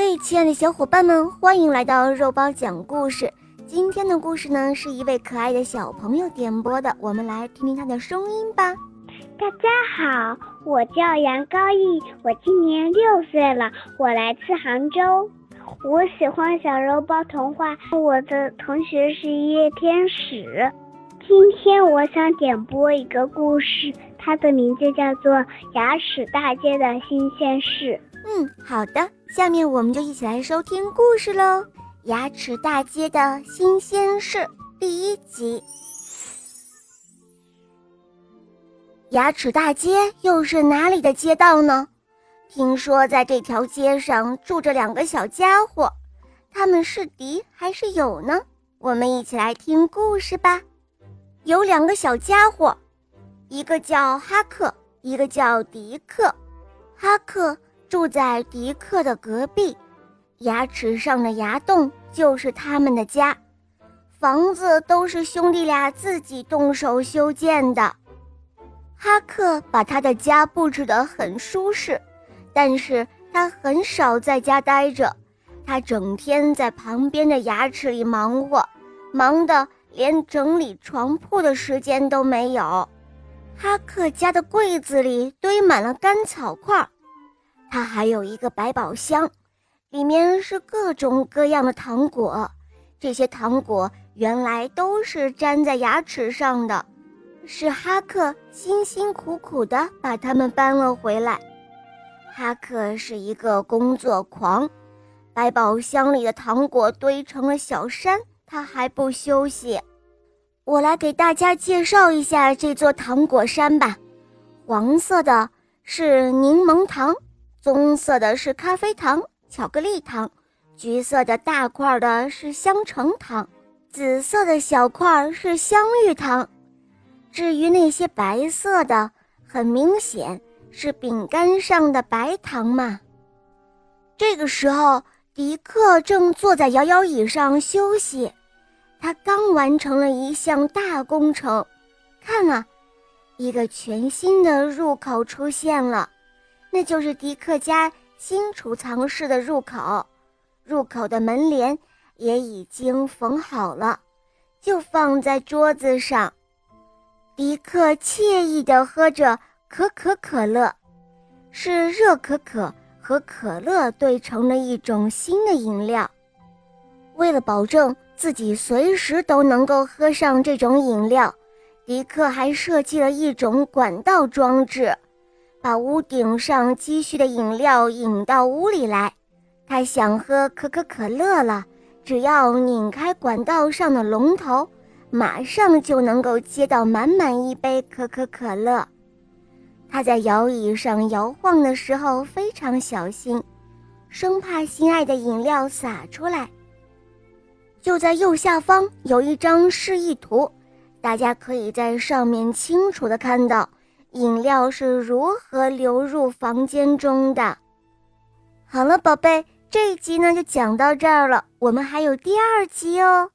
嘿，亲爱的小伙伴们，欢迎来到肉包讲故事。今天的故事呢，是一位可爱的小朋友点播的，我们来听听他的声音吧。大家好，我叫杨高毅，我今年六岁了，我来自杭州。我喜欢小肉包童话，我的同学是叶天使。今天我想点播一个故事，它的名字叫做《牙齿大街的新鲜事》。嗯，好的，下面我们就一起来收听故事喽，《牙齿大街的新鲜事》第一集。牙齿大街又是哪里的街道呢？听说在这条街上住着两个小家伙，他们是敌还是友呢？我们一起来听故事吧。有两个小家伙，一个叫哈克，一个叫迪克。哈克住在迪克的隔壁，牙齿上的牙洞就是他们的家，房子都是兄弟俩自己动手修建的。哈克把他的家布置得很舒适，但是他很少在家待着，他整天在旁边的牙齿里忙活，忙得。连整理床铺的时间都没有。哈克家的柜子里堆满了干草块，他还有一个百宝箱，里面是各种各样的糖果。这些糖果原来都是粘在牙齿上的，是哈克辛辛苦苦地把它们搬了回来。哈克是一个工作狂，百宝箱里的糖果堆成了小山。他还不休息，我来给大家介绍一下这座糖果山吧。黄色的是柠檬糖，棕色的是咖啡糖、巧克力糖，橘色的大块的是香橙糖，紫色的小块是香芋糖。至于那些白色的，很明显是饼干上的白糖嘛。这个时候，迪克正坐在摇摇椅上休息。他刚完成了一项大工程，看啊，一个全新的入口出现了，那就是迪克家新储藏室的入口。入口的门帘也已经缝好了，就放在桌子上。迪克惬意地喝着可可可乐，是热可可和可乐兑成的一种新的饮料。为了保证。自己随时都能够喝上这种饮料，迪克还设计了一种管道装置，把屋顶上积蓄的饮料引到屋里来。他想喝可口可乐了，只要拧开管道上的龙头，马上就能够接到满满一杯可口可乐。他在摇椅上摇晃的时候非常小心，生怕心爱的饮料洒出来。就在右下方有一张示意图，大家可以在上面清楚的看到饮料是如何流入房间中的。好了，宝贝，这一集呢就讲到这儿了，我们还有第二集哦。